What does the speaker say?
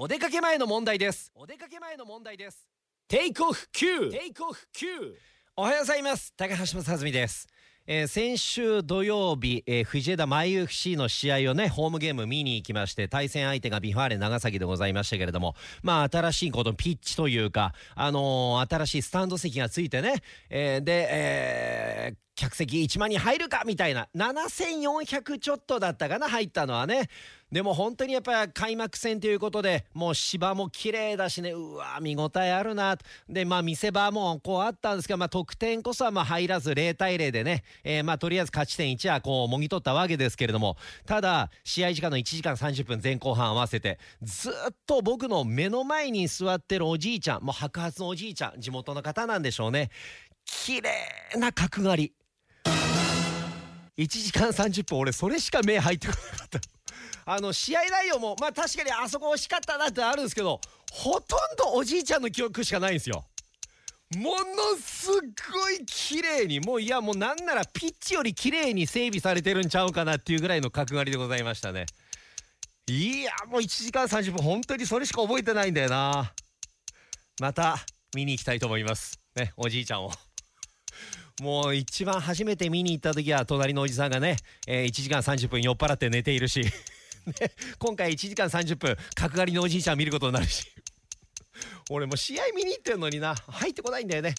お出かけ前の問題です。お出かけ前の問題です。テイクオフ9テイクオフ9おはようございます。高橋正澄です。えー、先週土曜日、えー、藤枝マイ FC の試合をねホームゲーム見に行きまして対戦相手が V・ファーレン長崎でございましたけれどもまあ新しいことピッチというかあのー、新しいスタンド席がついてね、えー、で、えー、客席1万人入るかみたいな。7400ちょっとだったかな入ったのはね。でも本当にやっぱり開幕戦ということでもう芝も綺麗だしね。うわ見応えあるな。でまあ見せ場もこうあったんですけど、まあ、得点こそはまあ入らず0対0でね、えー、まあとりあえず勝ち点1はこうもぎ取ったわけですけれども。ただ試合時間の1時間30分前後半合わせてずっと僕の目の前に座ってるおじいちゃんもう白髪のおじいちゃん地元の方なんでしょうね。綺麗な角刈り。1時間30分。俺それしか目入ってこなかった。あの試合内容もまあ確かにあそこ惜しかったなってあるんですけどほとんどおじいちゃんの記憶しかないんですよ。ものすごい綺麗にもういやもうなんならピッチより綺麗に整備されてるんちゃうかなっていうぐらいの角刈りでございましたね。いやもう1時間30分。本当にそれしか覚えてないんだよな。また見に行きたいと思います。ねおじいちゃんを。もう一番初めて見に行った時は隣のおじさんがね、えー、1時間30分酔っ払って寝ているし ね、今回1時間30分角刈りのおじいちゃん見ることになるし。俺も試合見に行ってるのにな。入ってこないんだよね。